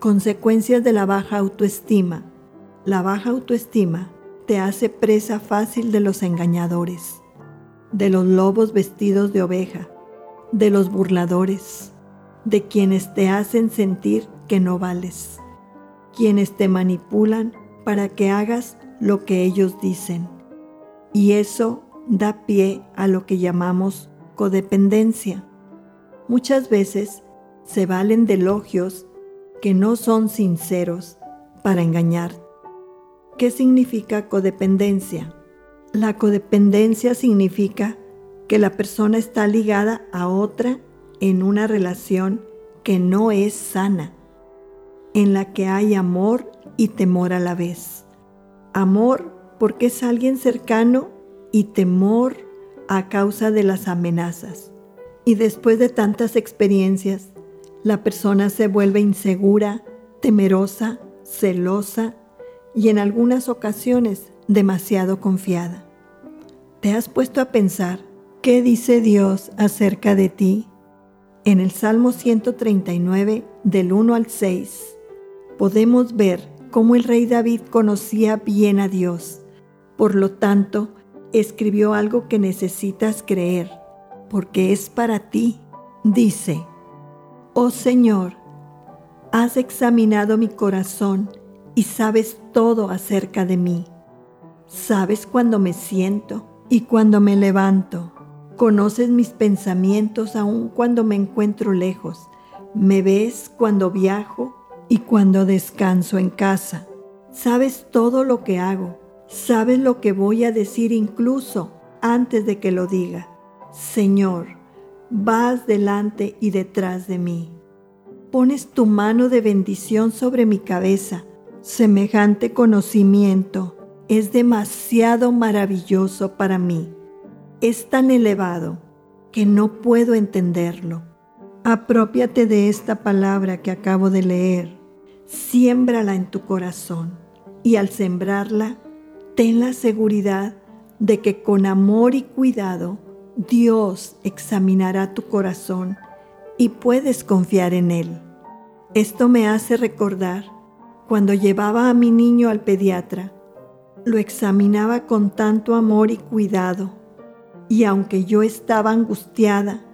Consecuencias de la baja autoestima. La baja autoestima te hace presa fácil de los engañadores, de los lobos vestidos de oveja, de los burladores, de quienes te hacen sentir que no vales, quienes te manipulan para que hagas lo que ellos dicen. Y eso da pie a lo que llamamos codependencia. Muchas veces se valen de elogios que no son sinceros para engañar. ¿Qué significa codependencia? La codependencia significa que la persona está ligada a otra en una relación que no es sana, en la que hay amor y temor a la vez. Amor porque es alguien cercano y temor a causa de las amenazas. Y después de tantas experiencias, la persona se vuelve insegura, temerosa, celosa y en algunas ocasiones demasiado confiada. ¿Te has puesto a pensar qué dice Dios acerca de ti? En el Salmo 139, del 1 al 6, podemos ver cómo el rey David conocía bien a Dios. Por lo tanto, escribió algo que necesitas creer, porque es para ti. Dice, Oh Señor, has examinado mi corazón y sabes todo acerca de mí. Sabes cuando me siento y cuando me levanto. Conoces mis pensamientos aun cuando me encuentro lejos. Me ves cuando viajo y cuando descanso en casa. Sabes todo lo que hago. Sabes lo que voy a decir incluso antes de que lo diga. Señor, vas delante y detrás de mí. Pones tu mano de bendición sobre mi cabeza Semejante conocimiento es demasiado maravilloso para mí. Es tan elevado que no puedo entenderlo. Apropiate de esta palabra que acabo de leer, siémbrala en tu corazón y al sembrarla, ten la seguridad de que con amor y cuidado Dios examinará tu corazón y puedes confiar en Él. Esto me hace recordar cuando llevaba a mi niño al pediatra, lo examinaba con tanto amor y cuidado, y aunque yo estaba angustiada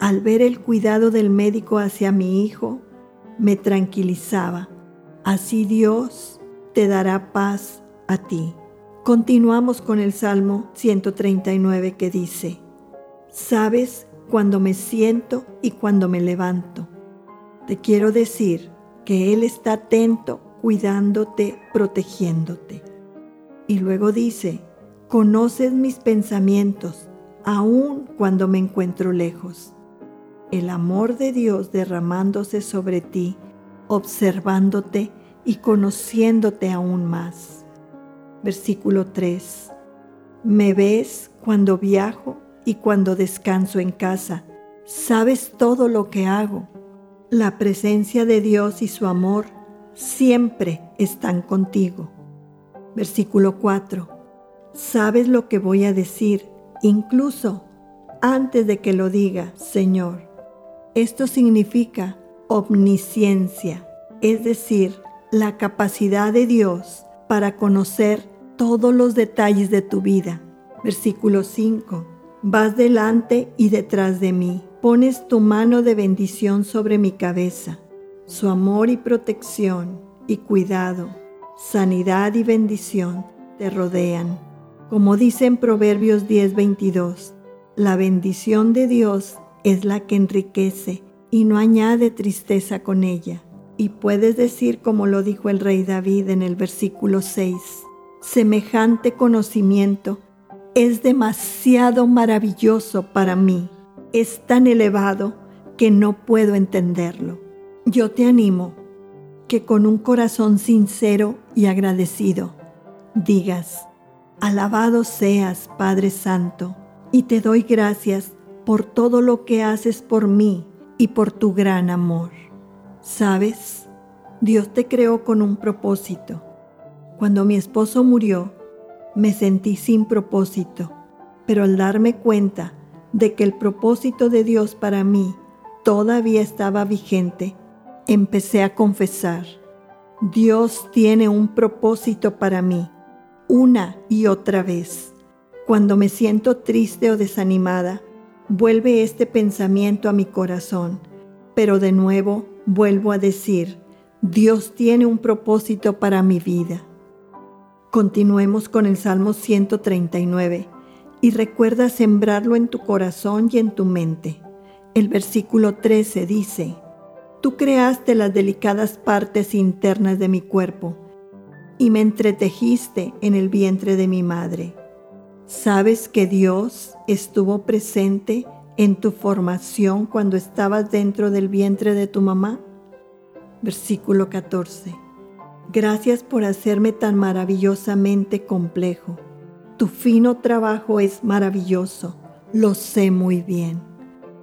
al ver el cuidado del médico hacia mi hijo, me tranquilizaba. Así Dios te dará paz a ti. Continuamos con el Salmo 139 que dice, Sabes cuando me siento y cuando me levanto. Te quiero decir que Él está atento cuidándote, protegiéndote. Y luego dice, conoces mis pensamientos, aun cuando me encuentro lejos. El amor de Dios derramándose sobre ti, observándote y conociéndote aún más. Versículo 3. Me ves cuando viajo y cuando descanso en casa. Sabes todo lo que hago. La presencia de Dios y su amor siempre están contigo. Versículo 4. Sabes lo que voy a decir, incluso antes de que lo diga, Señor. Esto significa omnisciencia, es decir, la capacidad de Dios para conocer todos los detalles de tu vida. Versículo 5. Vas delante y detrás de mí. Pones tu mano de bendición sobre mi cabeza su amor y protección y cuidado, sanidad y bendición te rodean. Como dice en Proverbios 10:22, la bendición de Dios es la que enriquece y no añade tristeza con ella. Y puedes decir como lo dijo el rey David en el versículo 6, semejante conocimiento es demasiado maravilloso para mí, es tan elevado que no puedo entenderlo. Yo te animo que con un corazón sincero y agradecido digas, alabado seas Padre Santo, y te doy gracias por todo lo que haces por mí y por tu gran amor. ¿Sabes? Dios te creó con un propósito. Cuando mi esposo murió, me sentí sin propósito, pero al darme cuenta de que el propósito de Dios para mí todavía estaba vigente, empecé a confesar, Dios tiene un propósito para mí, una y otra vez. Cuando me siento triste o desanimada, vuelve este pensamiento a mi corazón, pero de nuevo vuelvo a decir, Dios tiene un propósito para mi vida. Continuemos con el Salmo 139 y recuerda sembrarlo en tu corazón y en tu mente. El versículo 13 dice, Tú creaste las delicadas partes internas de mi cuerpo y me entretejiste en el vientre de mi madre. ¿Sabes que Dios estuvo presente en tu formación cuando estabas dentro del vientre de tu mamá? Versículo 14. Gracias por hacerme tan maravillosamente complejo. Tu fino trabajo es maravilloso, lo sé muy bien.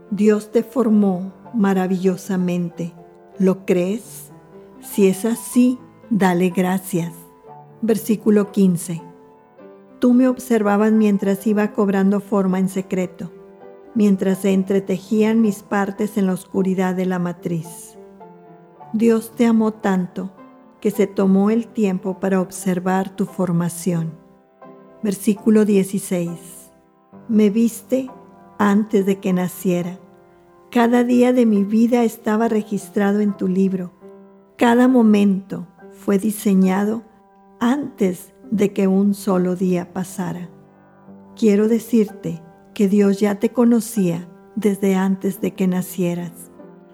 Dios te formó maravillosamente. ¿Lo crees? Si es así, dale gracias. Versículo 15. Tú me observabas mientras iba cobrando forma en secreto, mientras se entretejían mis partes en la oscuridad de la matriz. Dios te amó tanto que se tomó el tiempo para observar tu formación. Versículo 16. Me viste antes de que naciera. Cada día de mi vida estaba registrado en tu libro. Cada momento fue diseñado antes de que un solo día pasara. Quiero decirte que Dios ya te conocía desde antes de que nacieras.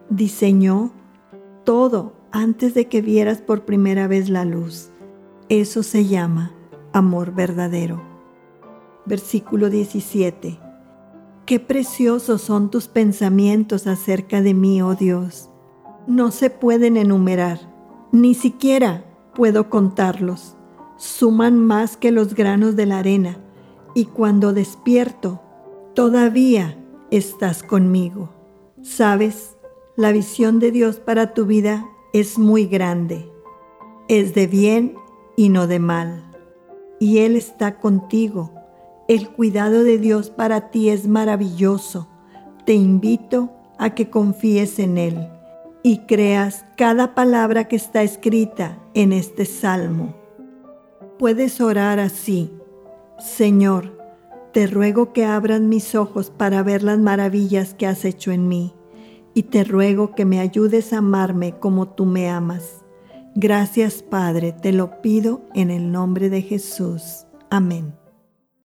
Diseñó todo antes de que vieras por primera vez la luz. Eso se llama amor verdadero. Versículo 17. Qué preciosos son tus pensamientos acerca de mí, oh Dios. No se pueden enumerar, ni siquiera puedo contarlos. Suman más que los granos de la arena, y cuando despierto, todavía estás conmigo. Sabes, la visión de Dios para tu vida es muy grande. Es de bien y no de mal y Él está contigo. El cuidado de Dios para ti es maravilloso. Te invito a que confíes en Él y creas cada palabra que está escrita en este salmo. Puedes orar así. Señor, te ruego que abras mis ojos para ver las maravillas que has hecho en mí, y te ruego que me ayudes a amarme como tú me amas. Gracias Padre, te lo pido en el nombre de Jesús. Amén.